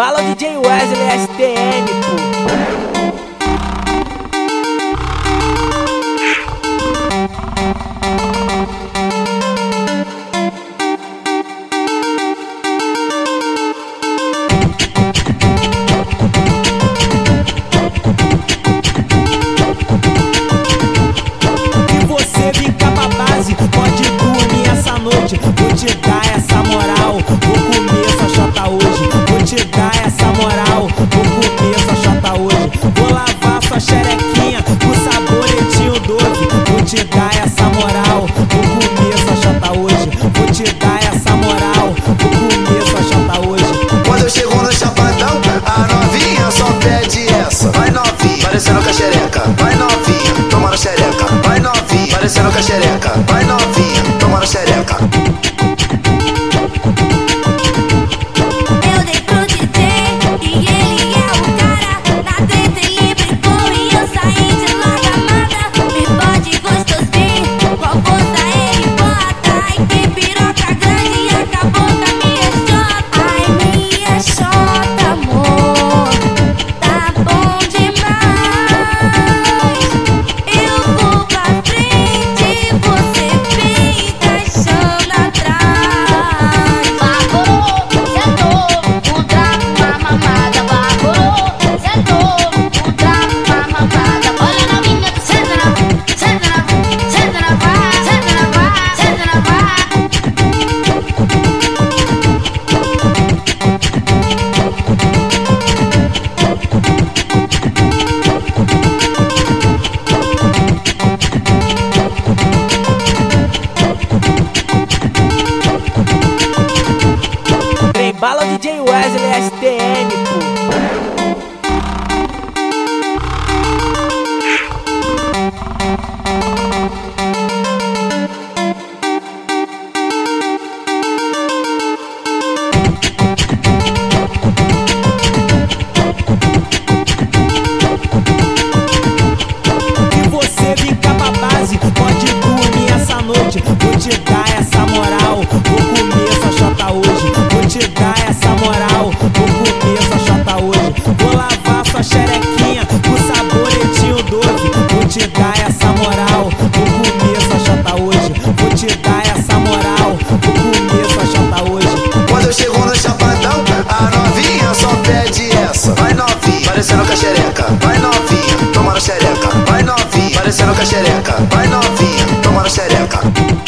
Bala DJ Wesley STN, pô. te dar essa moral. Vou começo a chata hoje. Vou te dar essa moral. Vou comer essa chata hoje. Quando eu chego no chapadão, a novinha só pede essa. Vai novinha, parecendo com a é xereca. Vai novinha, tomando xereca. Vai novinha, parecendo com a é xereca. Vai novinha, tomando xereca. Bala DJ Wesley STN, te dar essa moral. Do começo a chata hoje, vou te dar essa moral. Do começo a chata hoje. Quando eu chego no chapadão, a novinha só pede essa. Vai novinha, parecendo com a xereca. Vai novinha, tomando xereca. Vai novinha, parecendo com a xereca. Vai novinha, tomando xereca.